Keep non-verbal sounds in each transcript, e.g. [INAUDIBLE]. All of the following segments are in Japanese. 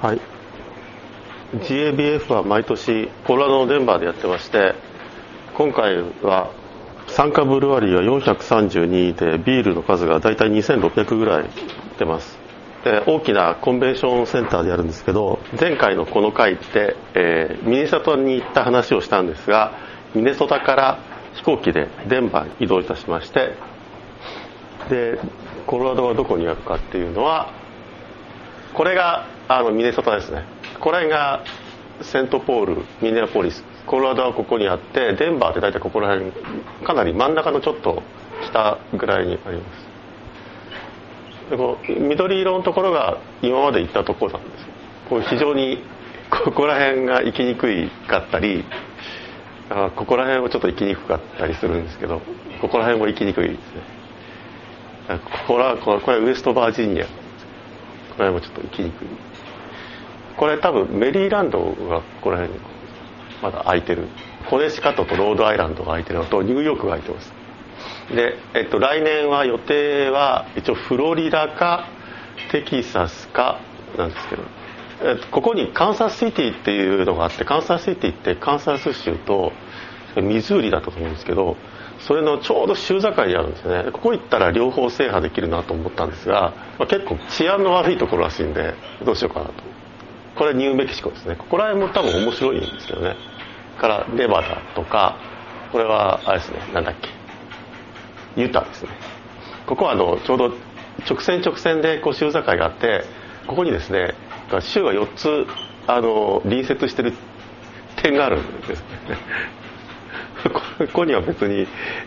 はい。GABF は毎年コロラドのデンバーでやってまして今回は参加ブルワリーは432でビールの数が大体2600ぐらい出ます。で大きなコンベンションセンターでやるんですけど前回のこの回って、えー、ミネソタに行った話をしたんですがミネソタから飛行機でデンバーに移動いたしましてでコロラドはどこにあるかっていうのはこれがあのミネソタですね。これがセントポールミネアポリス。コロラドはここにあってデンバーって大体ここら辺かなり真ん中のちょっと北ぐらいにあります。でこう緑色のところが今まで行ったところなんです。こう非常にここら辺が行きにくいかったりあここら辺もちょっと行きにくかったりするんですけどここら辺も行きにくいですね。ここらこれこれウエストバージニア。ここら辺もちょっと行きにくい。これ多分メリーランドがここら辺まだ空いてる。コネシカトとロードアイランドが空いてるのとニューヨークが空いてます。で、えっと、来年は予定は一応フロリダかテキサスかなんですけど、えっと、ここにカンサスシティっていうのがあってカンサスシティってカンサス州とミズーリだったと思うんですけどそれのちょうど州境にあるんですね。ここ行ったら両方制覇できるなと思ったんですが、まあ、結構治安の悪いところらしいんでどうしようかなと。これニューメキシコですね。ここら辺も多分面白いんですけどね。からネバダとかこれはあれですねなんだっけ。ユタですね。ここはあのちょうど直線直線でこう州境があってここにですね州が4つあの隣接してる点があるんです。ね [LAUGHS] ここには別に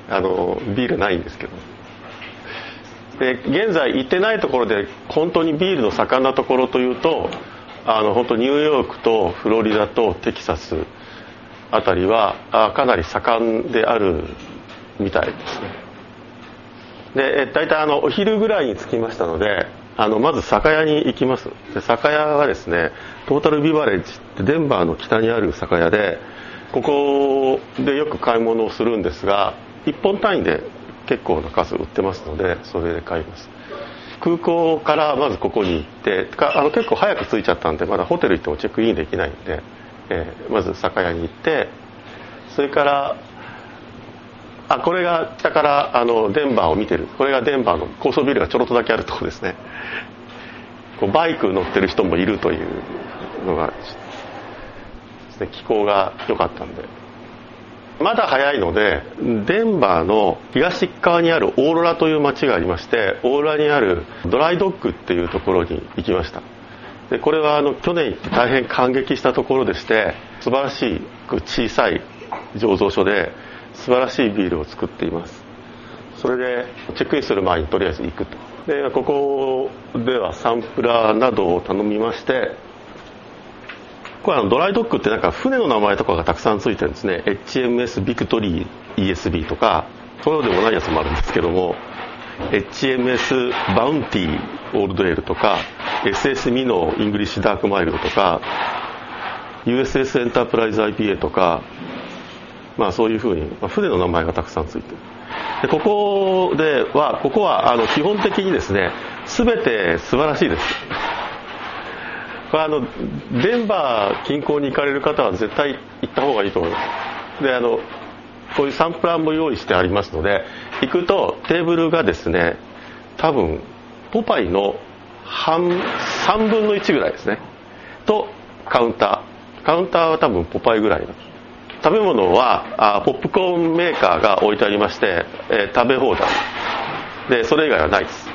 あのビールないんですけど。で現在行ってないところで本当にビールの盛んなところというとあの本当ニューヨークとフロリダとテキサスあたりはあかなり盛んであるみたいですね。で大体あのお昼ぐらいに着きましたのであのまず酒屋に行きます。で酒屋はですねトータルビバレッジってデンバーの北にある酒屋でここでよく買い物をするんですが1本単位で結構な数売ってますのでそれで買います。空港からまずここに行ってあの結構早く着いちゃったんでまだホテル行ってもチェックインできないんでえー、まず酒屋に行ってそれからあこれが北からあのデンバーを見てる。これがデンバーの高層ビルがちょろっとだけあるとこですね。こうバイク乗ってる人もいるというのが、ね、気候が良かったんで。まだ早いのでデンバーの東側にあるオーロラという街がありましてオーロラにあるドライドッグっていうところに行きました。でこれはあの去年大変感激したところでして素晴らしい小さい醸造所で素晴らしいビールを作っています。それでチェックインする前にとりあえず行くと。でここではサンプラーなどを頼みましてこれは Dry Dock ってなんか船の名前とかがたくさんついてるんですね。HMS Victory ESB とかそうでもないやつもあるんですけども HMS バウンティーオールドエールとか SS ミノイングリッシュダークマイルドとか USS Enterprise IPA とかまあそういうふうに、まあ、船の名前がたくさんついてる。でここではここはあの基本的にですね全て素晴らしいです。これあのデンバー近郊に行かれる方は絶対行った方がいいと思います。であのこういうサンプラーも用意してありますので行くとテーブルがですね多分ポパイの半3分の1ぐらいですね。とカウンター。カウンターは多分ポパイぐらい食べ物はあポップコーンメーカーが置いてありまして、えー、食べ放題。でそれ以外はないです。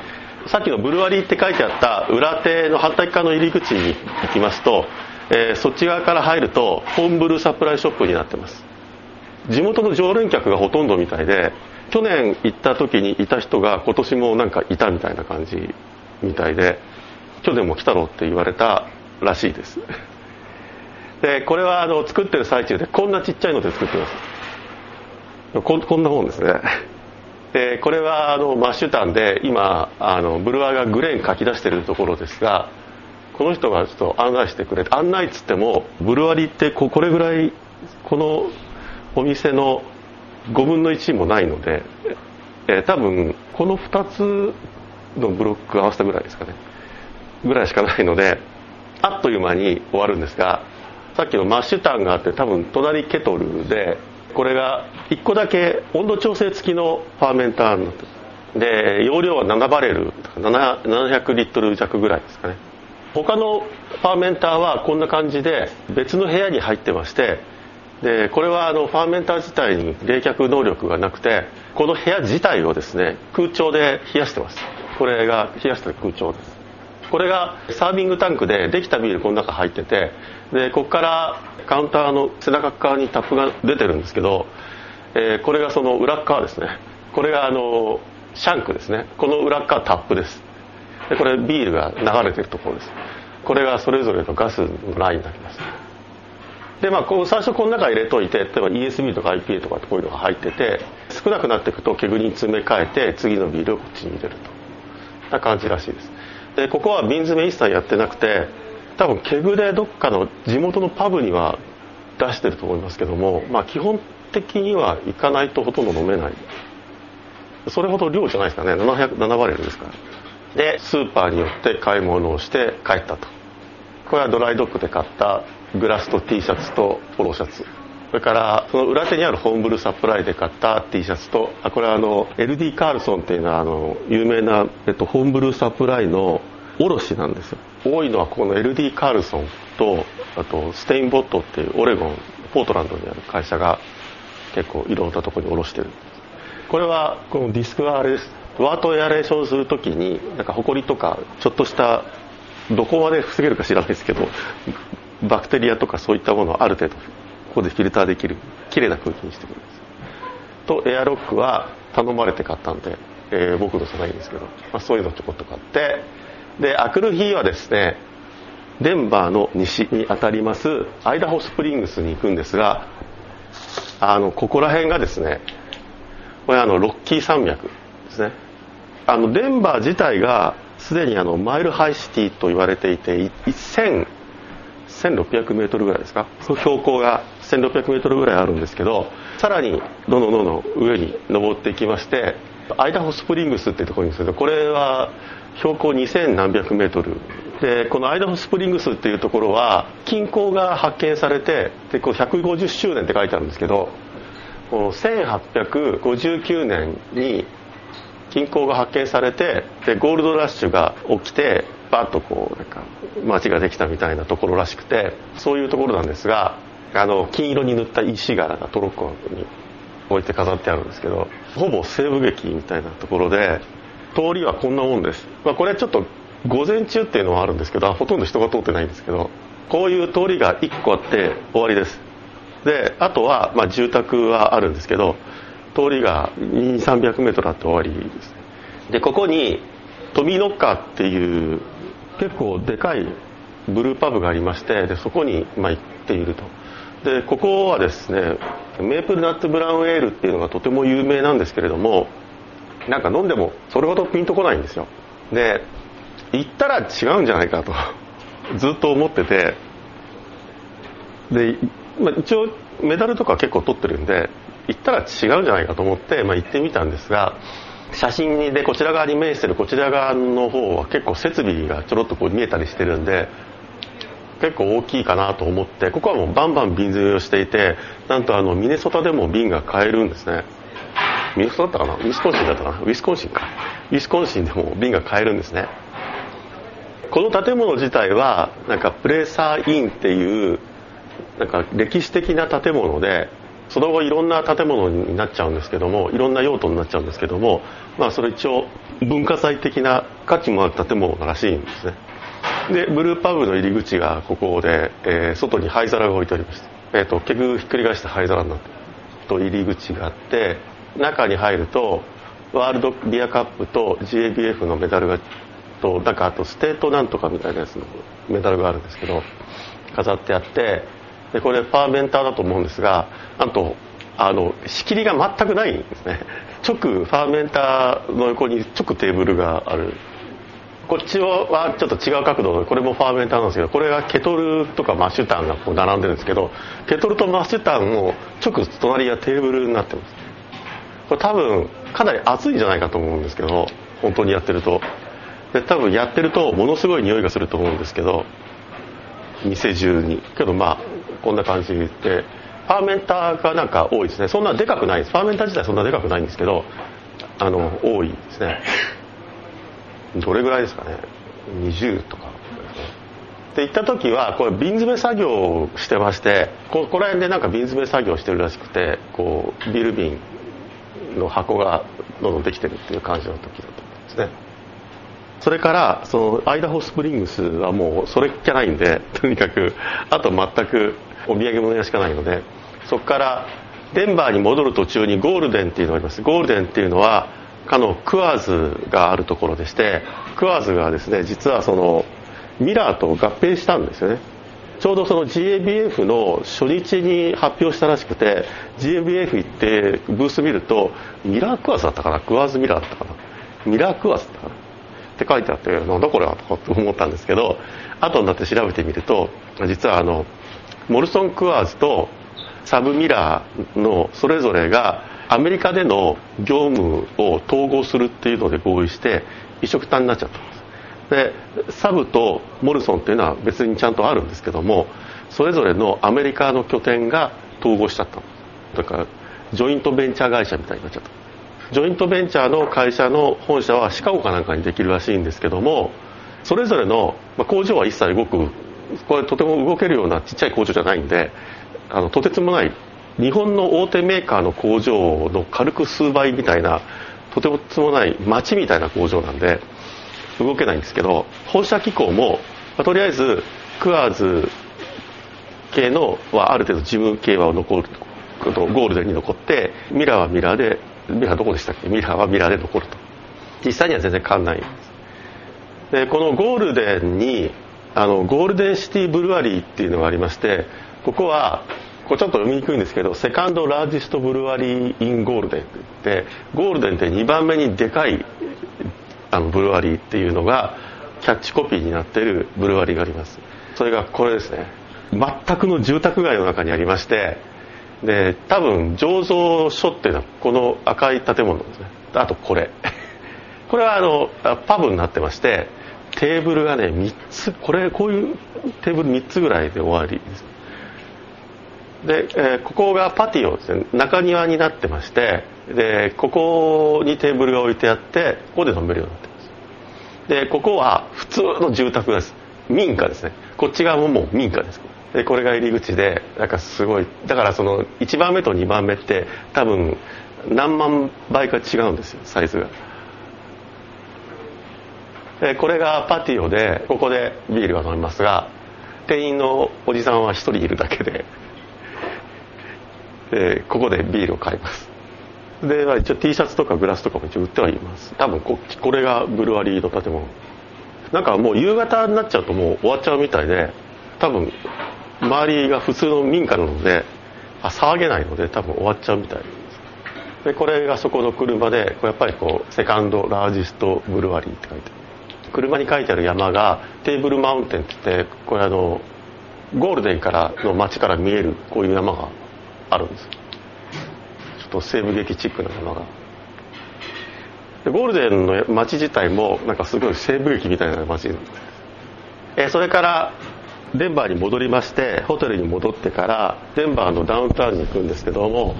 さっきのブルワリーって書いてあった裏手の反対側の入り口に行きますと、えー、そっち側から入るとホームブルーサプライショップになってます。地元の常連客がほとんどみたいで去年行った時にいた人が今年もなんかいたみたいな感じみたいで去年も来たろって言われたらしいです。でこれはあの作ってる最中でこんなちっちゃいので作ってます。ここんな本ですね。でこれはあのマッシュタンで今あのブルワーがグレーン書き出してるところですがこの人がちょっと案内してくれて案内っつってもブルワリってこれぐらいこのお店の5分の1もないので、えー、多分この2つのブロック合わせたぐらいですかね。ぐらいしかないのであっという間に終わるんですがさっきのマッシュタンがあって多分隣ケトルでこれが1個だけ温度調整付きのファーメンターになってで容量は7バレル700リットル弱ぐらいですかね。他のファーメンターはこんな感じで別の部屋に入ってましてでこれはあのファーメンター自体に冷却能力がなくてこの部屋自体をですね空調で冷やしてます。これが冷やした空調です。これがサービングタンクでできたビールこの中入っててでここからカウンターの背中側にタップが出てるんですけど、えー、これがその裏側ですね。これがあのシャンクですね。この裏側タップです。でこれビールが流れてるところです。これがそれぞれのガスのラインになります。でまあこう最初この中入れといて例えば ESB とか IPA とかこういうのが入ってて少なくなっていくと煙に詰め替えて次のビールをこっちに入れると。な感じらしいです。でここは瓶詰め一切やってなくて多分ケグでどっかの地元のパブには出してると思いますけども、まあ、基本的には行かないとほとんど飲めない。それほど量じゃないですかね。707バレルですから。でスーパーによって買い物をして帰ったと。これは Dry Dock で買ったグラスと T シャツとポロシャツ。それからその裏手にある homebrew supply で買った T シャツとあこれはあの LD カールソンっていうのはあの有名な、えっと、 homebrew supply の卸なんですよ。多いのはここの LD カールソンとあと Steinbart っていうオレゴンポートランドにある会社が結構いろんなところに卸してる。これはこのディスクはあれです。ワートエアレーションするときになんかホコリとかちょっとしたどこまで防げるか知らないですけどバクテリアとかそういったものをある程度。ここでフィルターできるきれいな空気にしてくれるんです。とエアロックは頼まれて買ったんで、えー、僕のじゃないんですけど、まあ、そういうのちょこっと買ってであくる日はですねデンバーの西にあたりますアイダホスプリングスに行くんですがあのここら辺がですねこれあのロッキー山脈ですね。あのデンバー自体がすでにあの Mile High City と言われていて1000 1600メートルぐらいですか？標高が1600メートルぐらいあるんですけどさらにどんどんどんどん上に登っていきましてアイダホスプリングスっていうところにするとこれは標高2000何百メートル。でこのアイダホスプリングスっていうところは金鉱が発見されてでこう150周年って書いてあるんですけどこの1859年に金鉱が発見されてでゴールドラッシュが起きてバッとこうなんか街ができたみたいなところらしくてそういうところなんですがあの金色に塗った石柄がトロッコに置いて飾ってあるんですけどほぼ西部劇みたいなところで通りはこんなもんです、まあ、これちょっと午前中っていうのはあるんですけどほとんど人が通ってないんですけどこういう通りが1個あって終わりです。であとは、まあ、住宅はあるんですけど通りが2300メートルあって終わりです。でここにトミーノッカーっていう結構でかいブルーパブがありましてでそこに、まあ、行っていると。でここはですねメープルナッツブラウンエールっていうのがとても有名なんですけれどもなんか飲んでもそれほどピンとこないんですよ。で行ったら違うんじゃないかと [LAUGHS] ずっと思ってて。で、まあ、一応メダルとか結構取ってるんで行ったら違うんじゃないかと思って、まあ、行ってみたんですが写真でこちら側に面してるこちら側の方は結構設備がちょろっとこう見えたりしてるんで結構大きいかなと思ってここはもうバンバン瓶詰めをしていてなんとあのミネソタでも瓶が買えるんですね。ミネソタだったかな？ウィスコンシンだったかな？ウィスコンシンか。ウィスコンシンでも瓶が買えるんですね。この建物自体はなんかプレーサーインっていうなんか歴史的な建物でその後いろんな建物になっちゃうんですけどもいろんな用途になっちゃうんですけどもまあそれ一応文化財的な価値もある建物らしいんですね。でブルーパブの入り口がここで、えー、外に灰皿が置いてありました、えーと、結局ひっくり返して灰皿になってと入り口があって中に入ると World Beer Cup と GABF のメダルがとなんかあとステートなんとかみたいなやつのメダルがあるんですけど飾ってあってでこれ fermenter だと思うんですがなんとあの仕切りが全くないんですね。直 fermenter の横に直テーブルがある。こっちはちょっと違う角度でこれも fermenter なんですけどこれがケトルとか mash tun がこう並んでるんですけどケトルとマッシュタンも直隣がテーブルになってます。これ多分かなり熱いんじゃないかと思うんですけど本当にやってると。で多分やってるとものすごい匂いがすると思うんですけど店中に。けどまあこんな感じで。パーメンターがなんか多いですね。そんなでかくないです。パーメンター自体そんなでかくないんですけどあの多いですね。どれぐらいですかね？20とか。で行った時はこれ瓶詰め作業をしてましてここら辺でなんか瓶詰め作業してるらしくてこうビール瓶の箱がどんどんできてるっていう感じの時だったんですね。それからそのアイダホスプリングスはもうそれっきゃないんで [LAUGHS] とにかくあと全くお土産物屋しかないのでそこからデンバーに戻る途中にゴールデンっていうのがあります。ゴールデンっていうのはかのクワーズがあるところでしてクワーズがですね実はそのミラーと合併したんですよね。ちょうどその GABF の初日に発表したらしくて GABF 行ってブース見るとミラークワーズだったかな？クワーズミラーだったかな？ミラークワーズだったかな？って書いてあってなんだこれはとか思ったんですけど後になって調べてみると実はあのモルソン・クワーズと SABミラーのそれぞれがアメリカでの業務を統合するっていうので合意して一緒くたになっちゃったんです。でサブとモルソンっていうのは別にちゃんとあるんですけどもそれぞれのアメリカの拠点が統合しちゃっただからジョイントベンチャー会社みたいになっちゃった。ジョイントベンチャーの会社の本社はシカゴかなんかにできるらしいんですけどもそれぞれの、まあ、工場は一切動く。これとても動けるようなちっちゃい工場じゃないんであのとてつもない日本の大手メーカーの工場の軽く数倍みたいなとてもつもない町みたいな工場なんで動けないんですけど本社機構も、まあ、とりあえずクワーズ系のはある程度事務系は残るゴールデンに残ってミラーはミラーでミラーどこでしたっけ？ミラーはミラーで残ると。実際には全然変わんないでこのゴールデンにあの Golden City Brewery っていうのがありましてここはこれちょっと読みにくいんですけど Second Largest Brewery in Golden って言ってゴールデンって2番目にでかいあのブルワリーっていうのがキャッチコピーになってるブルワリーがあります。それがこれですね。全くの住宅街の中にありましてで多分醸造所っていうのはこの赤い建物ですね。あとこれ。[LAUGHS] これはあのパブになってましてテーブルがね3つこれこういうテーブル3つぐらいで終わりです。で、えー、ここがパティオですね。中庭になってましてでここにテーブルが置いてあってここで飲めるようになってます。でここは普通の住宅です。民家ですね。こっち側ももう民家です。でこれが入り口でなんかすごいだからその1番目と2番目って多分何万倍か違うんですよサイズが。でこれがパティオでここでビールが飲めますが店員のおじさんは1人いるだけででここでビールを買います。で、まあ、一応 T シャツとかグラスとかも一応売ってはいます。多分ここれがブルワリーの建物。なんかもう夕方になっちゃうともう終わっちゃうみたいで多分周りが普通の民家なのであ騒げないので多分終わっちゃうみたいです。でこれがそこの車でこれやっぱりこうセカンドラージストブルワリーって書いてある。車に書いてある山がテーブルマウンテンって言ってこれあのゴールデンからの街から見えるこういう山があるんです。ちょっと西部劇チックな山が。でゴールデンの街自体もなんかすごい西部劇みたいな街えそれからデンバーに戻りましてホテルに戻ってからデンバーのダウンタウンに行くんですけども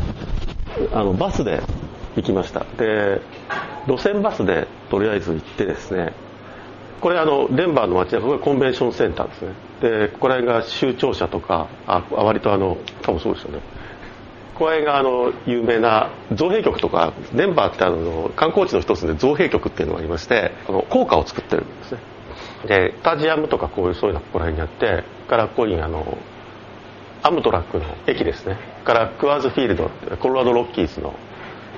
あのバスで行きました。で路線バスでとりあえず行ってですねこれあのデンバーの街はこれコンベンションセンターですね。でここら辺が州庁舎とかあ割とあの多分そうですよね。これがあの有名な造幣局とかデンバーってあの観光地の一つで造幣局っていうのがありましてこの効果を作ってるんですね。でスタジアムとかこういうそういうのがここら辺にあってからここにあのアムトラックの駅ですね。からクワーズフィールドコロラドロッキーズの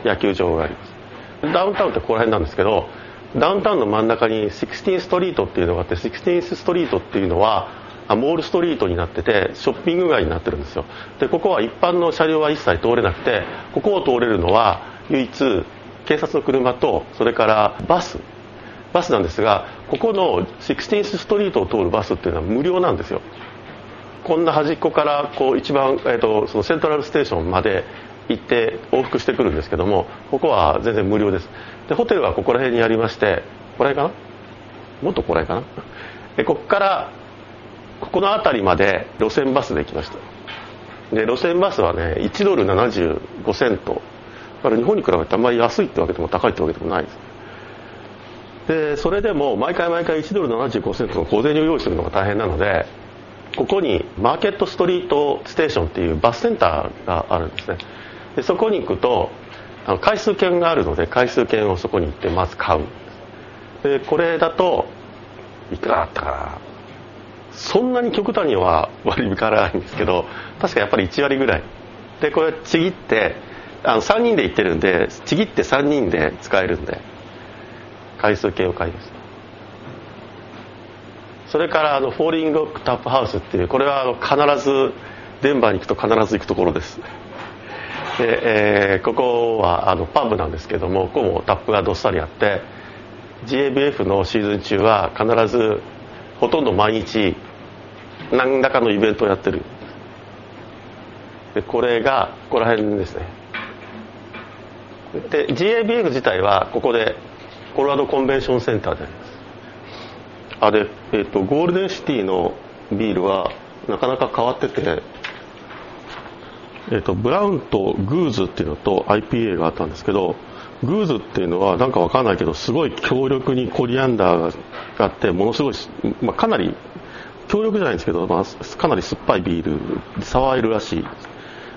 野球場があります。ダウンタウンってここら辺なんですけどダウンタウンの真ん中に16ストリートっていうのがあって16ストリートっていうのはあモールストリートになっててショッピング街になってるんですよ。でここは一般の車両は一切通れなくてここを通れるのは唯一警察の車とそれからバス。バスなんですがここの16ストリートを通るバスっていうのは無料なんですよ。こんな端っこからこう一番、えーと、そのセントラルステーションまで行って往復してくるんですけどもここは全然無料です。でホテルはここら辺にありましてこれかな？もっとこれかな？でここからここの辺りまで路線バスで行きました。で路線バスはね1ドル75セント。だから日本に比べてあんまり安いってわけでも高いってわけでもないです。でそれでも毎回毎回1ドル75セントの小銭を用意するのが大変なのでここにマーケットストリートステーションっていうバスセンターがあるんですね。でそこに行くとあの回数券があるので回数券をそこに行ってまず買うでこれだといくらだったかな？そんなに極端には割り引かないんですけど確かやっぱり1割ぐらい。でこれちぎってあの3人で行ってるんでちぎって3人で使えるんで回数券を買いましたそれからあのフォーリングロックタップハウスっていうこれはあの必ずデンバーに行くと必ず行くところです。で、えー、ここはあのパブなんですけどもここもタップがどっさりあって GABF のシーズン中は必ずほとんど毎日何らかのイベントをやってる。でこれがここら辺ですね。で GABF 自体はここでコロラドコンベンションセンターであります。あれ、えーと、ゴールデンシティのビールはなかなか変わってて、えーと、ブラウンとグーズっていうのと IPA があったんですけどグーズっていうのはなんかわかんないけどすごい強力にコリアンダーがあってものすごい、まあ、かなり強力じゃないんですけど、まあ、かなり酸っぱいビールサワーエルらしい。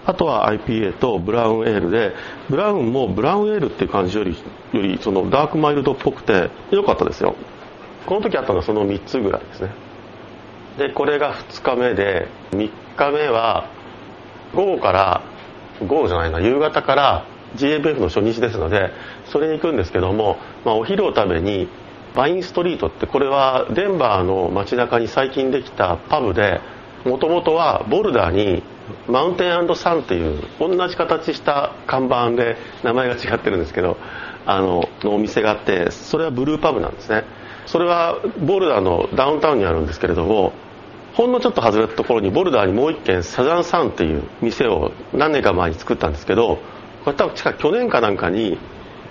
あとは IPA とブラウンエールでブラウンもブラウンエールっていう感じよりよりそのダークマイルドっぽくて良かったですよ。この時あったのはその3つぐらいですね。でこれが2日目で3日目は午後から午後じゃないな夕方から GABF の初日ですのでそれに行くんですけども、まあ、お昼を食べにバインストリートってこれはデンバーの街中に最近できたパブでもともとはボルダーにマウンテンサンっていう同じ形した看板で名前が違ってるんですけどあののお店があってそれはブルーパブなんですね。それはボルダーのダウンタウンにあるんですけれどもほんのちょっと外れたところにボルダーにもう一軒サザンサンっていう店を何年か前に作ったんですけどこれ多分近く去年かなんかに、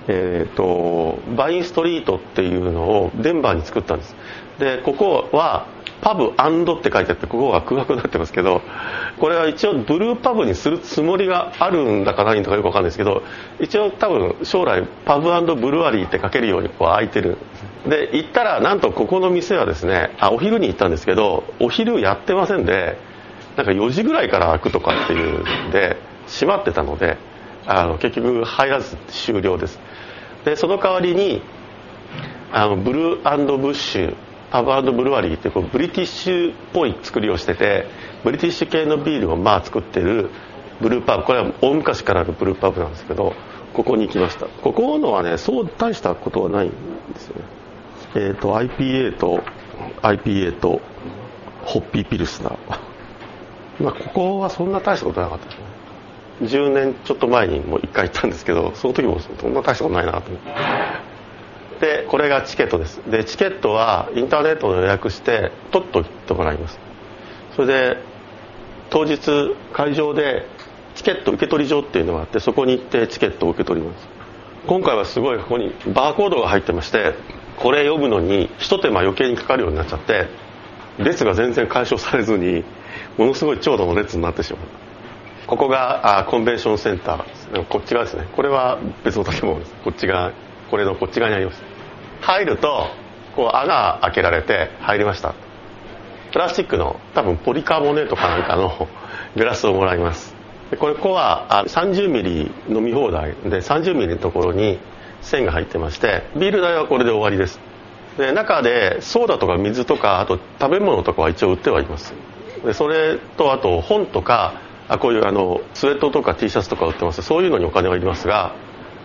えーと、バインストリートっていうのをデンバーに作ったんです。でここはパブって書いてあってここが空白になってますけどこれは一応ブルーパブにするつもりがあるんだかないんだかよくわかんないですけど一応多分将来パブブルワリーって書けるようにこう開いてる。で行ったらなんとここの店はですねあお昼に行ったんですけどお昼やってませんでなんか4時ぐらいから開くとかっていうんで閉まってたのであの結局入らず終了です。でその代わりにあのブルーブッシュパブブルワリーってこうブリティッシュっぽい作りをしててブリティッシュ系のビールをまあ作ってるブルーパブ。これは大昔からあるブルーパブなんですけどここに行きました。ここのはねそう大したことはないんですよね。えっ、ー、と IPA と IPA とホッピーピルスナー。まあここはそんな大したことなかったですね。10年ちょっと前にもう1回行ったんですけど [LAUGHS] その時もそんな大したことないなと思って。でこれがチケットです。でチケットはインターネットで予約して取っといてもらいます。それで当日会場でチケット受け取り所っていうのがあってそこに行ってチケットを受け取ります。今回はすごいここにバーコードが入ってましてこれ読むのにひと手間余計にかかるようになっちゃって列が全然解消されずにものすごい長蛇の列になってしまう。ここがあコンベンションセンター。こっち側ですね。これは別の建物です。こっち側。これのこっち側にあります。入るとこう穴開けられて入りました。プラスチックの多分ポリカーボネートかなんかのグラスをもらいます。でこれここは30ミリ飲み放題。で30ミリのところに線が入ってましてビール代はこれで終わりです。で中でソーダとか水とかあと食べ物とかは一応売ってはいます。でそれとあと本とかあこういうあのスウェットとか T シャツとか売ってます。そういうのにお金はいりますが、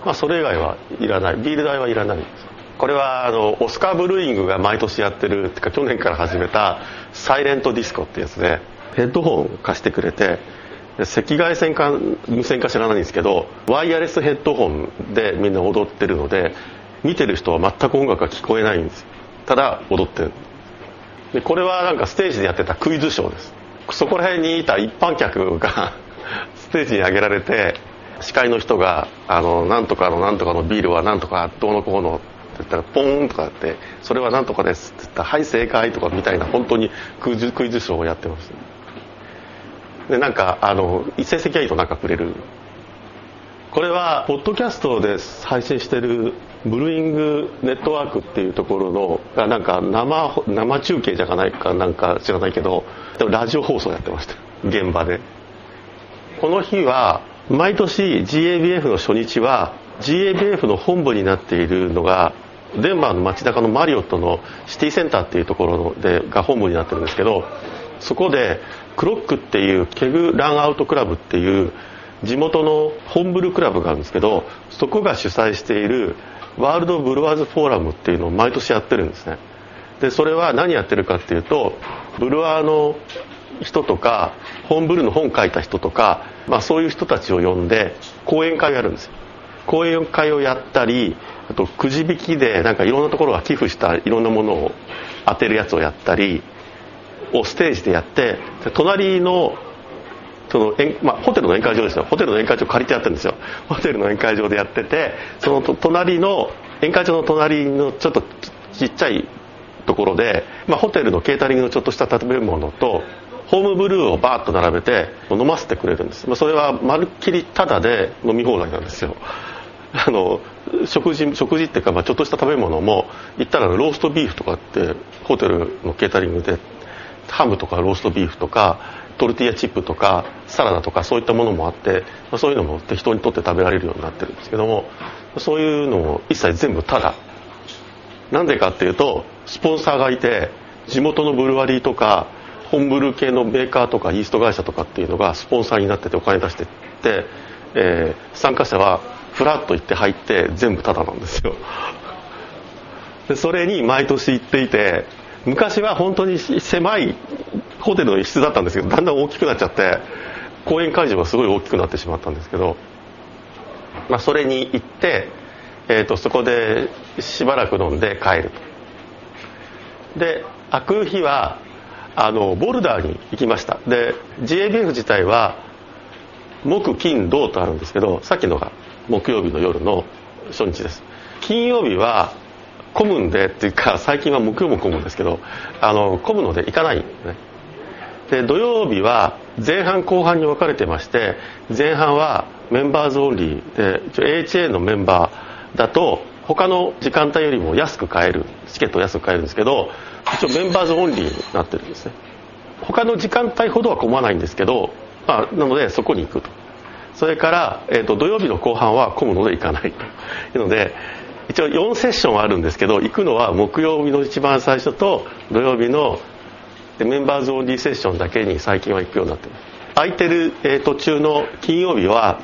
まあ、それ以外はいらない。ビール代はいらない。これはあのオスカー・ブルーイングが毎年やってるってか去年から始めたサイレントディスコってやつでヘッドホン貸してくれて赤外線か無線か知らないんですけどワイヤレスヘッドホンでみんな踊ってるので見てる人は全く音楽が聞こえないんです。ただ踊ってる。でこれはなんかステージでやってたクイズショーです。そこら辺にいた一般客が [LAUGHS] ステージに上げられて司会の人があのなんとかのなんとかのビールはなんとかどうのこうのって言ったらポーンとかって「それは何とかです」って言ったら「はい正解」とかみたいな本当にクイズクイズショーをやってますでなんかあの成績がいいとなんかくれる。これはポッドキャストで配信してるブルーイングネットワークっていうところのがなんか生生中継じゃないかなんか知らないけどでもラジオ放送やってました。現場で。この日は毎年 GABF の初日は GABF の本部になっているのがデンバーの街中のマリオットのシティセンターっていうところでが本部になってるんですけどそこでクロックっていうケグランアウトクラブっていう地元のホンブルクラブがあるんですけどそこが主催しているワールドブルワーズフォーラムっていうのを毎年やってるんですね。でそれは何やってるかっていうとブルワーの人とかホームブルーの本書いた人とか、まあ、そういう人たちを呼んで講演会をやるんですよ。講演会をやったりあとくじ引きでなんかいろんなところが寄付したいろんなものを当てるやつをやったりをステージでやって隣のその、まあ、ホテルの宴会場ですよ。ホテルの宴会場借りてやってるんですよ。ホテルの宴会場でやっててその隣の宴会場の隣のちょっとちっちゃいところで、まあ、ホテルのケータリングのちょっとした食べ物とホームブルーをバーッと並べて飲ませてくれるんです、まあ、それはまるっきりタダで飲み放題なんですよ。あの食事食事っていうか、まあ、ちょっとした食べ物も言ったらローストビーフとかってホテルのケータリングでハムとかローストビーフとかトルティーヤチップとかサラダとかそういったものもあって、まあ、そういうのも適当にとって食べられるようになってるんですけどもそういうのも一切全部タダ。なんでかっていうとスポンサーがいて地元のブルワリーとか本ブル系のメーカーとかイースト会社とかっていうのがスポンサーになっててお金出してって、えー、参加者はフラッと行って入って全部タダなんですよ。でそれに毎年行っていて昔は本当に狭いホテルの一室だったんですけどだんだん大きくなっちゃって公演会場がすごい大きくなってしまったんですけど、まあ、それに行って、えーと、そこでしばらく飲んで帰ると。で開く日はあのボルダーに行きました。で GABF 自体は木金土とあるんですけどさっきのが木曜日の夜の初日です。金曜日は混むんでっていうか最近は木曜も混むんですけどあの混むので行かないんですね。で土曜日は前半後半に分かれてまして前半はメンバーズオンリー。で HA のメンバーだと他の時間帯よりも安く買えるチケットを安く買えるんですけど一応メンバーズオンリーになってるんですね。他の時間帯ほどは混まないんですけど、まあ、なのでそこに行くと。それから、えーと、土曜日の後半は混むので行かないと。いうので一応4セッションあるんですけど行くのは木曜日の一番最初と土曜日のでメンバーズオンリーセッションだけに最近は行くようになってます。空いてる、えー、途中の金曜日は、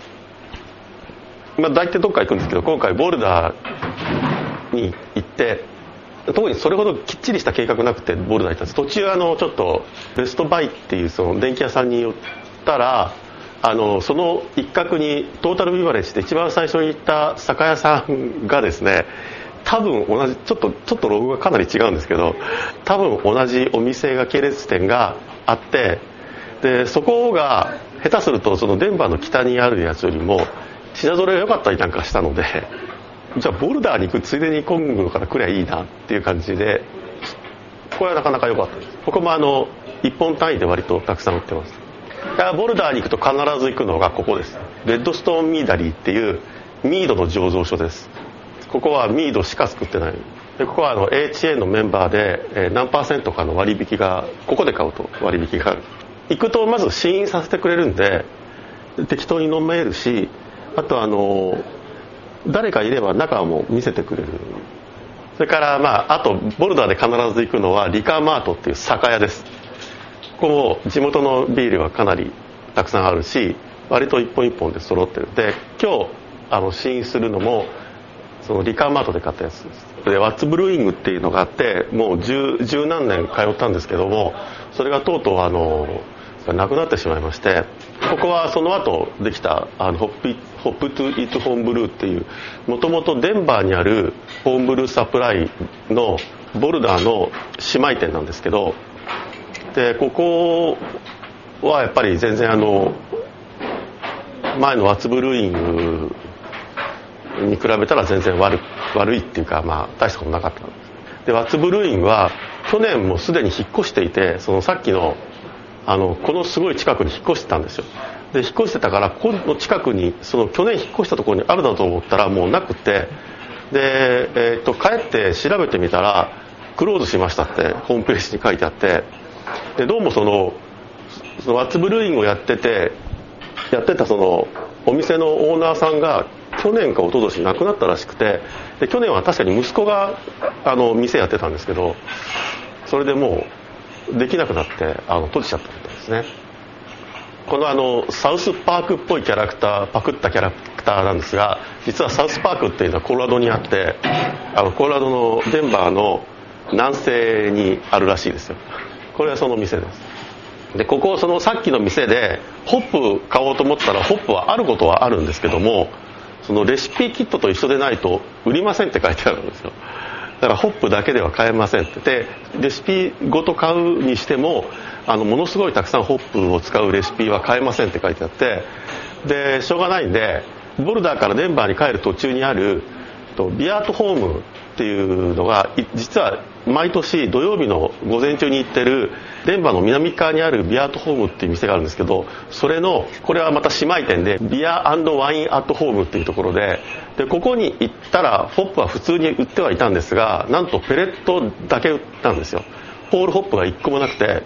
まあ、大体どっか行くんですけど今回ボルダーに行って特にそれほどきっちりした計画なくてボルダー行ったんです。途中あのちょっとベストバイっていうその電気屋さんに寄ったらあのその一角にトータルビバレッジで一番最初に行った酒屋さんがですね多分同じちょっとちょっとロゴがかなり違うんですけど多分同じお店が系列店があってでそこが下手するとそのデンバーの北にあるやつよりも品揃えが良かったりなんかしたのでじゃあボルダーに行くついでにコングから来りゃいいなっていう感じでこれはなかなか良かったです。ここもあの1本単位で割とたくさん売ってます。ボルダーに行くと必ず行くのがここです。レッドストーンミーダリーっていうミードの醸造所です。ここはミードしか作ってない。でここはあの HA のメンバーで、えー、何パーセントかの割引がここで買うと割引がある。行くとまず試飲させてくれるんで適当に飲めるしあとあの誰かいれば中も見せてくれる。それからまああとボルダーで必ず行くのはリカーマートっていう酒屋です。ここも地元のビールはかなりたくさんあるし割と一本一本で揃ってる。で今日あの試飲するのもそのリカーマートで買ったやつです。でワッツブルーイングっていうのがあってもう十十何年通ったんですけどもそれがとうとうあのなくなってしまいましてここはその後できたあのホップホップトゥイートホームブルーっていうもともとデンバーにあるホームブルーサプライのボルダーの姉妹店なんですけどでここはやっぱり全然あの前のワッツブルーイングに比べたら全然悪悪いっていうか、まあ、大したことなかった。んですでワッツブルーインは去年もすでに引っ越していてそのさっきのあのこのすごい近くに引っ越してたんですよ。で引っ越してたからこの近くにその去年引っ越したところにあるだと思ったらもうなくてで、えー、と帰って調べてみたらクローズしましたってホームページに書いてあってでどうもそのそのワッツブルーイングをやっててやってたそのお店のオーナーさんが去年か一昨年亡くなったらしくてで去年は確かに息子があの店やってたんですけどそれでもうできなくなってあの閉じちゃったみたいですね。このあのサウスパークっぽいキャラクターパクったキャラクターなんですが実はサウスパークっていうのはコロラドにあってあのコロラドのデンバーの南西にあるらしいですよ。これはその店です。でここそのさっきの店でホップ買おうと思ったらホップはあることはあるんですけどもそのレシピキットと一緒でないと売りませんって書いてあるんですよ。だからホップだけでは買えませんって。でレシピごと買うにしてもあのものすごいたくさんホップを使うレシピは買えませんって書いてあってでしょうがないんでボルダーからデンバーに帰る途中にあるビアートホームっていうのが実は毎年土曜日の午前中に行ってるデンバーの南側にあるビアートホームっていう店があるんですけどそれのこれはまた姉妹店でビアワインアットホームっていうところででここに行ったらホップは普通に売ってはいたんですがなんとペレットだけ売ったんですよ。ホールホップが1個もなくて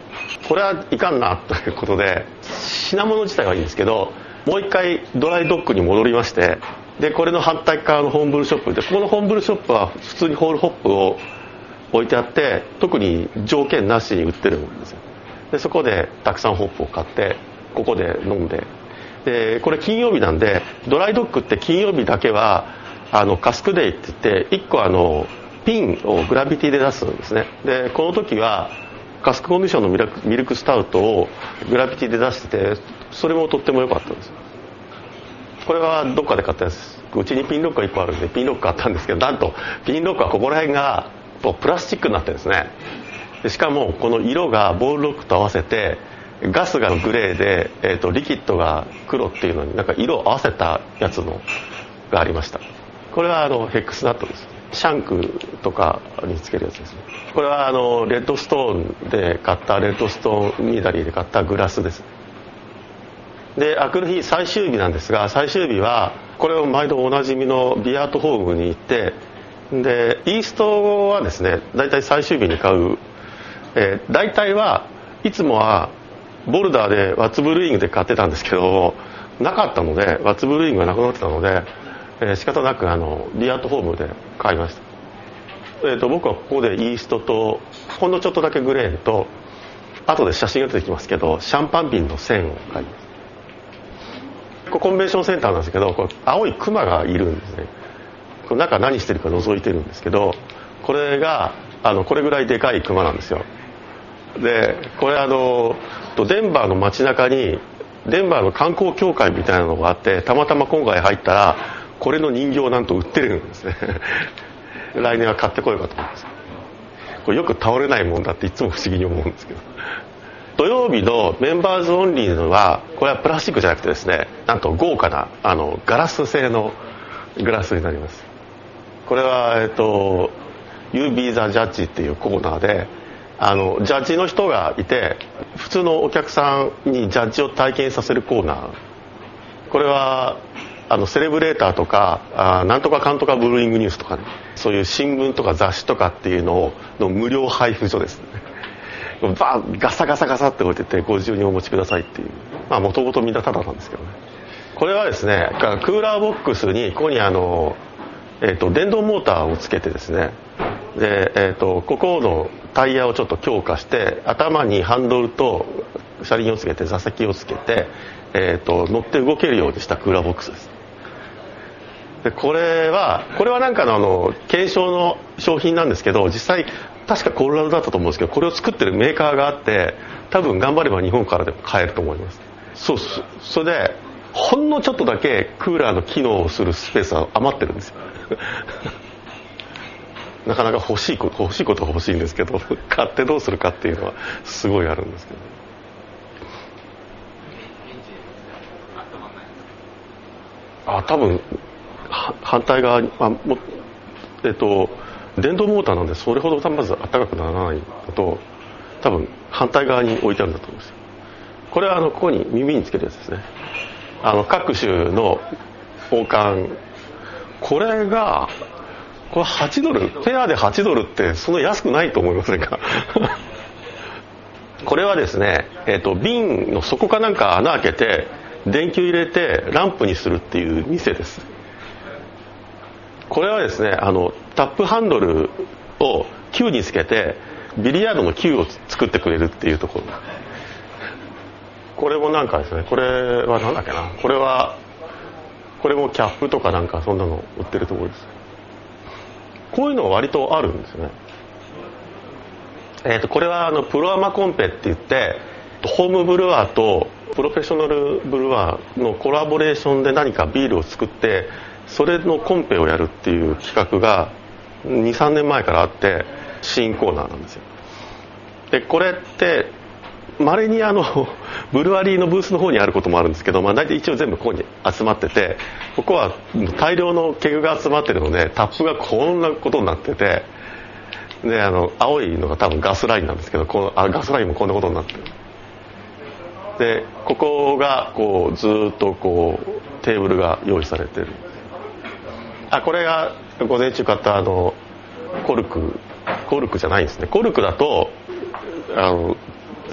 これはいかんなということで品物自体はいいんですけどもう一回ドライドッグに戻りましてでこれの反対側のホームブルーショップでここのホームブルーショップは普通にホールホップを置いてあって特に条件なしに売ってるんですよ。でそこでたくさんホップを買ってここで飲んで。でこれ金曜日なんでドライドッグって金曜日だけはあのカスクデイって言って1個あのピンをグラビティで出すんですね。でこの時はカスクコンディションのミルクミルクスタウトをグラビティで出しててそれもとっても良かったんですこれはどっかで買ったやつうちにピンロックが1個あるんでピンロック買ったんですけどなんとピンロックはここら辺がプラスチックになってるんですね。でしかもこの色がボールロックと合わせてガスがグレーで、えーと、リキッドが黒っていうのになんか色を合わせたやつのがありました。これはあのヘックスナットです。シャンクとかにつけるやつですね。これはあのレッドストーンで買ったレッドストーンミーダリーで買ったグラスです。であくる日最終日なんですが最終日はこれを毎度おなじみのビアートホームに行ってでイーストはですね大体最終日に買う、えー、大体はいつもはボルダーでワッツブルーイングで買ってたんですけどなかったのでワッツブルーイングがなくなってたので、えー、仕方なくあのビアートホームで買いました、えーと、僕はここでイーストとほんのちょっとだけグレーと後で写真が出てきますけどシャンパン瓶の線を買います。コンベンションセンターなんですけどこ青いクマがいるんですね。中何してるか覗いてるんですけどこれがあのこれぐらいでかいクマなんですよ。でこれあのデンバーの街中にデンバーの観光協会みたいなのがあってたまたま今回入ったらこれの人形なんと売ってるんですね。[LAUGHS] 来年は買ってこようかと思います。これよく倒れないもんだっていつも不思議に思うんですけど。土曜日のメンバーズオンリーのはこれはプラスチックじゃなくてですねなんと豪華なあのガラス製のグラスになります。これはえっと「You Be the Judge」っていうコーナーであのジャッジの人がいて普通のお客さんにジャッジを体験させるコーナー。これはあのセレブレーターとかあなんとかかんとかブルーイングニュースとかねそういう新聞とか雑誌とかっていうのをの無料配布所です。ねバーガサガサガサって置いててご自由にお持ちくださいっていう。まあもともとみんなタダなんですけどね。これはですねクーラーボックスにここにあの、えーと、電動モーターをつけてですね。で、えーと、ここのタイヤをちょっと強化して頭にハンドルと車輪をつけて座席をつけて、えーと乗って動けるようにしたクーラーボックスです。でこれはこれはなんかのあの検証の商品なんですけど実際確かコロラドだったと思うんですけどこれを作ってるメーカーがあって多分頑張れば日本からでも買えると思います。そうそれでほんのちょっとだけクーラーの機能をするスペースは余ってるんですよ。[LAUGHS] なかなか欲しいこと欲しいことは欲しいんですけど [LAUGHS] 買ってどうするかっていうのはすごいあるんですけど。あ多分反対側に、あもえっと、電動モーターなんでそれほどまず暖かくならないのと多分反対側に置いてあるんだと思うんですよ。これはあのここに耳につけるやつですね。あの各種の王冠。これがこれ8ドルペアで8ドルってそんな安くないと思いませんか？[LAUGHS] これはですね、えーと、瓶の底かなんか穴開けて電球入れてランプにするっていう店です。これはですねあのタップハンドルを球につけてビリヤードの球を作ってくれるっていうところ。これもなんかですねこれは何だっけなこれはこれもキャップとかなんかそんなの売ってるところです。こういうのは割とあるんですね。えー、とこれはあのプロアマコンペって言ってホームブルワーとプロフェッショナルブルワーのコラボレーションで何かビールを作ってそれのコンペをやるっていう企画が23年前からあって新コーナーなんですよ。でこれってまれにあの [LAUGHS] brewery のブースの方にあることもあるんですけど、まあ、大体一応全部ここに集まっててここは大量の keg が集まってるのでタップがこんなことになっててであの青いのが多分 gas line なんですけどこのあ gas line もこんなことになってる。でここがこうずっとこうテーブルが用意されてる。あこれが午前中買ったあのコルクコルクじゃないんですね。コルクだとあの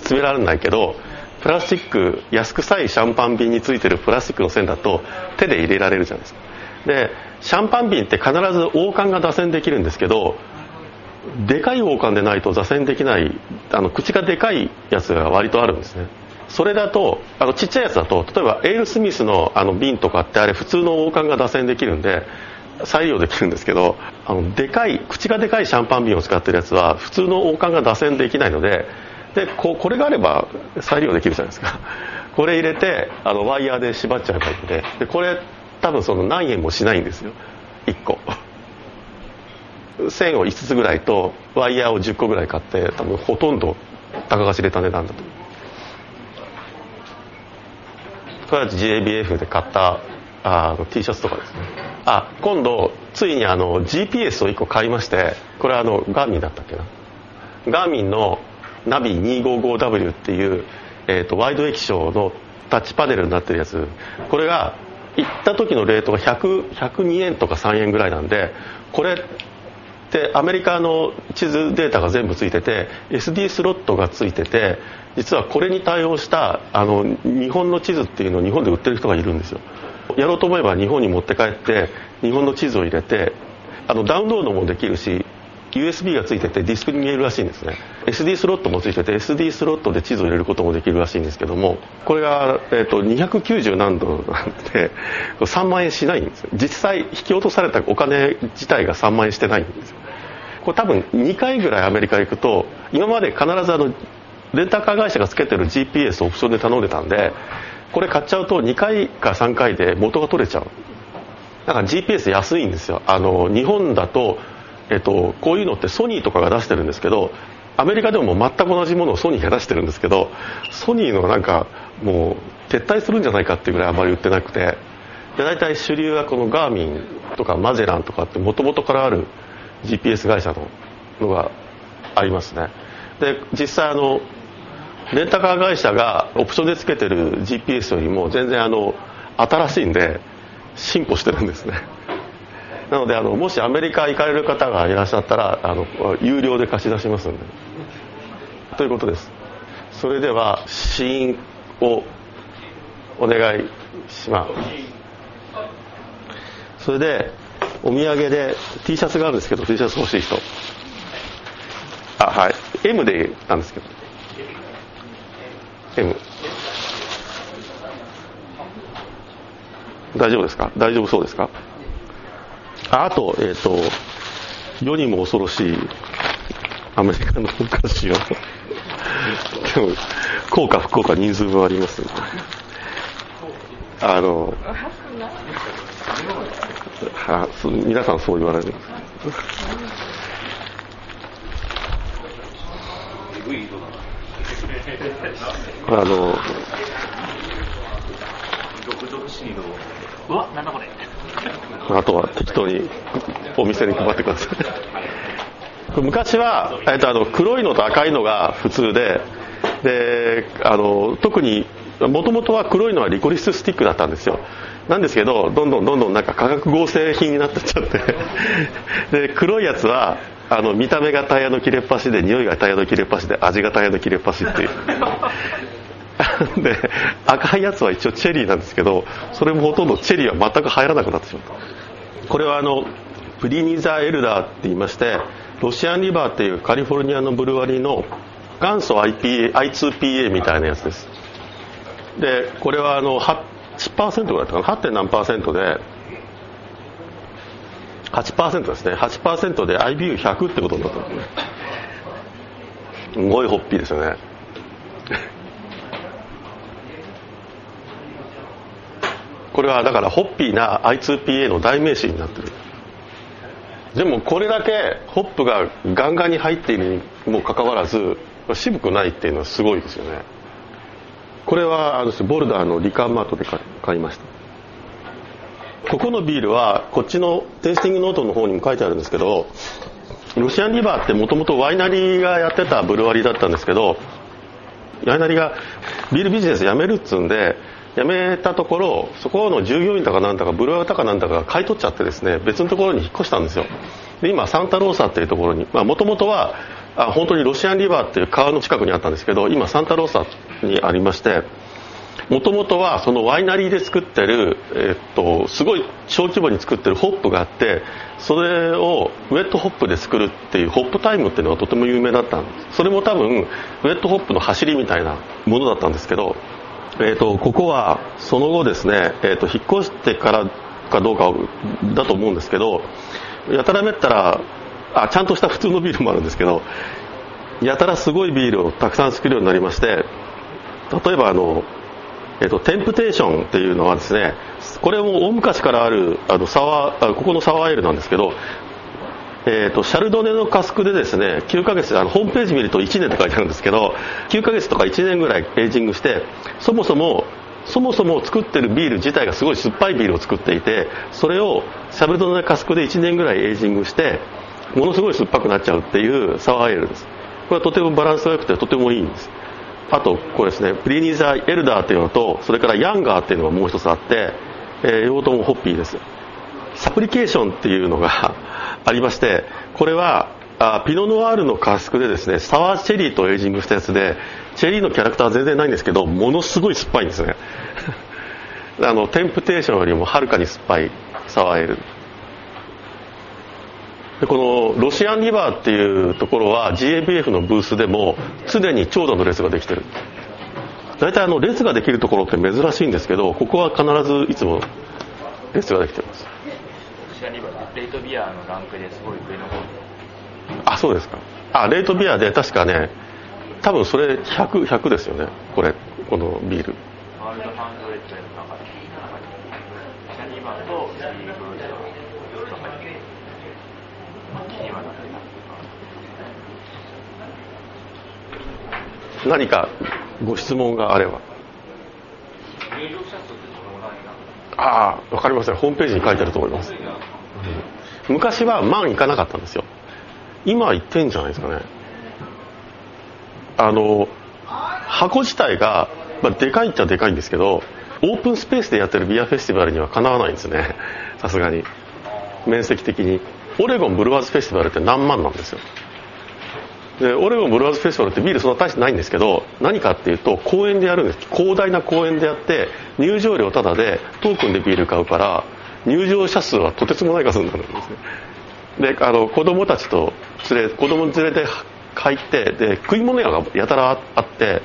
詰められないけどプラスチック安くさいシャンパン瓶についてるプラスチックの線だと手で入れられるじゃないですか。でシャンパン瓶って必ず王冠が打線できるんですけどでかい王冠でないと座線できないあの口がでかいやつが割とあるんですね。それだとあのちっちゃいやつだと例えばエール・スミスのあの瓶とかってあれ普通の王冠が打線できるんで再利用できるんですけどあのでかい口がでかいシャンパン瓶を使ってるやつは普通の王冠が打線できないのででここれがあれば再利用できるじゃないですか。[LAUGHS] これ入れてあのワイヤーで縛っちゃえばいいんで。でこれ多分その何円もしないんですよ。1個。線を5つぐらいとワイヤーを10個ぐらい買って多分ほとんど高が知れた値段だと。これは GABF で買ったあの T シャツとかですね。あ今度ついにあの GPS を1個買いましてこれはあのガーミンだったっけな。ガーミンのナビ 255W っていう、えーと、ワイド液晶のタッチパネルになってるやつ。これが行った時のレートが102円とか3円ぐらいなんでこれってアメリカの地図データが全部ついてて SD スロットがついてて実はこれに対応したあの日本の地図っていうのを日本で売ってる人がいるんですよ。やろうと思えば日本に持って帰って日本の地図を入れてあのダウンロードもできるし USB がついててディスクに見えるらしいんですね。SD スロットもついてて SD スロットで地図を入れることもできるらしいんですけどもこれが、えーと、290何ドルなんで3万円しないんです実際引き落とされたお金自体が3万円してないんですこれ多分2回ぐらいアメリカ行くと今まで必ずあのレンタカー会社がつけてる GPS オプションで頼んでたんでこれ買っちゃうと2回か3回で元が取れちゃう。だから GPS 安いんですよ。あの日本だとえっと、こういうのってソニーとかが出してるんですけどアメリカでも全く同じものをソニーが出してるんですけどソニーのなんかもう撤退するんじゃないかっていうぐらいあまり売ってなくてで大体主流はこのガーミンとかマゼランとかってもともとからある GPS 会社ののがありますね。で実際あのレンタカー会社がオプションでつけてる GPS よりも全然あの新しいんで進歩してるんですね。なのであのもしアメリカ行かれる方がいらっしゃったらあの有料で貸し出しますんで。ということです。それでは試飲をお願いします。それでお土産で T シャツがあるんですけど T シャツ欲しい人。あはい。M でなんですけど。M 大丈夫ですか？大丈夫そうですか？ああと、えっ、ー、と、世にも恐ろしいアメリカのお菓子を、[LAUGHS] でも、効果不効果人数分ありますあの、は皆さんそう言われる。あの、うわ、なんだこれ。あとは適当にお店に配ってください。昔は、えっと、あの黒いのと赤いのが普通でであの特にもともとは黒いのはリコリススティックだったんですよ。なんですけどどんどんどんどんなんか化学合成品になってっちゃって。で黒いやつはあの見た目がタイヤの切れっ端で匂いがタイヤの切れっ端で味がタイヤの切れっ端っていう。で赤いやつは一応チェリーなんですけどそれもほとんどチェリーは全く入らなくなってしまった。これはあのプリニザ・エルダーって言いましてロシアンリバーっていうカリフォルニアのブルワリーの元祖 IPA I2PA みたいなやつです。でこれはあの8%ぐらいだったかな？8. 何パーセントで8%ですね。8%で IBU100 ってことになった。すごいホッピーですよね。これはだからホッピーな I2PA の代名詞になってる。でもこれだけホップがガンガンに入っているにもかかわらず渋くないっていうのはすごいですよね。これはあのボルダーのリカーマートで買いました。ここのビールはこっちのテイスティングノートの方にも書いてあるんですけどロシアンリバーってもともとワイナリーがやってたブルワリーだったんですけどワイナリーがビールビジネスやめるっつうんで辞めたところそこの従業員だかなんだかブルワーだかなんだかが買い取っちゃってですね別のところに引っ越したんですよ。で今サンタローサっていうところにもともとはあ本当にロシアンリバーっていう川の近くにあったんですけど今サンタローサにありましてもともとはそのワイナリーで作ってる、えっと、すごい小規模に作ってるホップがあってそれを wet hop で作るっていう Hop Time っていうのがとても有名だったんです。それも多分 wet hop の走りみたいなものだったんですけどえーと、ここはその後ですね、えーと、引っ越してからかどうかだと思うんですけどやたらめったらあちゃんとした普通のビールもあるんですけどやたらすごいビールをたくさん作るようになりまして例えばあの、えーと、テンプテーションっていうのはですねこれも大昔からあるあのサワーここのサワーエールなんですけどえーと、シャルドネのカスクでですね9ヶ月あのホームページ見ると1年って書いてあるんですけど9ヶ月とか1年ぐらいエイジングしてそもそもそもそも作ってるビール自体がすごい酸っぱいビールを作っていてそれをシャルドネのカスクで1年ぐらいエイジングしてものすごい酸っぱくなっちゃうっていう sour ale です。これはとてもバランスが良くてとてもいいんです。あとこれですね Pliny the Elder っていうのとそれから Younger っていうのがもう一つあって、えー、両方ともホッピーです。 Supplication っていうのがありましてこれはあピノノワールのカスクでですね sour cherry とエイジングしたやつでチェリーのキャラクターは全然ないんですけどものすごい酸っぱいんですね。[LAUGHS] あのテンプテーションよりもはるかに酸っぱいサワーエール。でこのロシアンリバーっていうところは GABF のブースでも常に長蛇の列ができてる。大体あの列ができるところって珍しいんですけどここは必ずいつも列ができてます。レートビアのランクですごい上の方あそうですか。あレートビアで確かね多分それ 100, 100 100ですよね。これこのビール。ワールドハンドレッドの中でシャニバとシーブルーズはずっと入って気にはなってます何かご質問があれば。ああ分かりません。ホームページに書いてあると思います。昔は万いかなかったんですよ。今行ってんじゃないですかね。あの箱自体が、まあ、でかいっちゃでかいんですけどオープンスペースでやってるビアフェスティバルにはかなわないんですね。さすがに。面積的に。オレゴンブルワーズフェスティバルって何万なんですよ。でオレゴンブルワーズフェスティバルってビールそんな大してないんですけど何かっていうと公園でやるんです。広大な公園でやって入場料タダでトークンでビール買うから入場者数はとてつもない数になるんですね。であの子供たちと連れ子供連れて入ってで食い物屋がやたらあって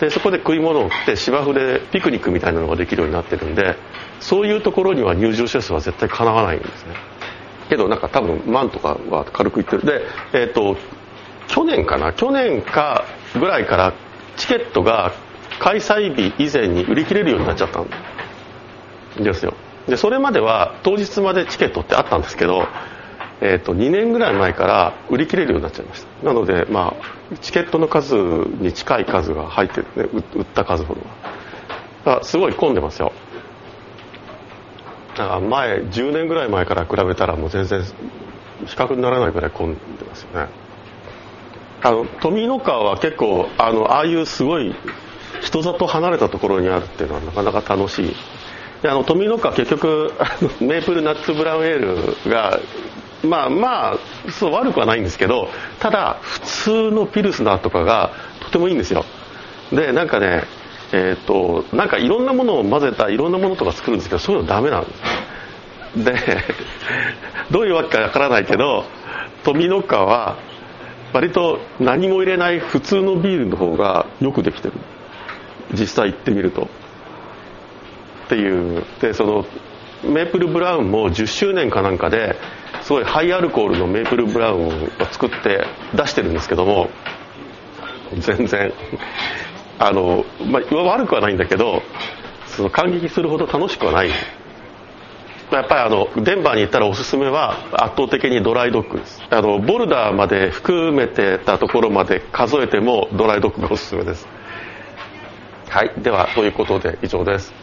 でそこで食い物を売って芝生でピクニックみたいなのができるようになってるんでそういうところには入場者数は絶対かなわないんですね。けどなんか多分万とかは軽く言ってる。でえっ、ー、と去年かな？去年かぐらいからチケットが開催日以前に売り切れるようになっちゃったんですよ。でそれまでは当日までチケットってあったんですけど、えー、と2年ぐらい前から売り切れるようになっちゃいました。なので、まあ、チケットの数に近い数が入ってるね売った数ほどは。すごい混んでますよ。だから前10年ぐらい前から比べたらもう全然比較にならないぐらい混んでますよね。あの富の川は結構あのああいうすごい人里離れたところにあるっていうのはなかなか楽しいであの富の川結局メープルナッツブラウンエールがまあまあそう悪くはないんですけどただ普通のピルスナーとかがとてもいいんですよ。でなんかねえっ、となんかいろんなものを混ぜたいろんなものとか作るんですけどそういうのダメなんですで [LAUGHS] どういうわけかわからないけど富の川は割と何も入れない普通のビールの方がよくできてる。実際行ってみると。っていう。でそのメープルブラウンも10周年かなんかですごいハイアルコールのメープルブラウンを作って出してるんですけども全然あの、まあ、悪くはないんだけどその感激するほど楽しくはない。やっぱりあのデンバーに行ったらおすすめは圧倒的にドライドッグです。あのボルダーまで含めてたところまで数えてもドライドッグがおすすめです。はい。ではということで以上です。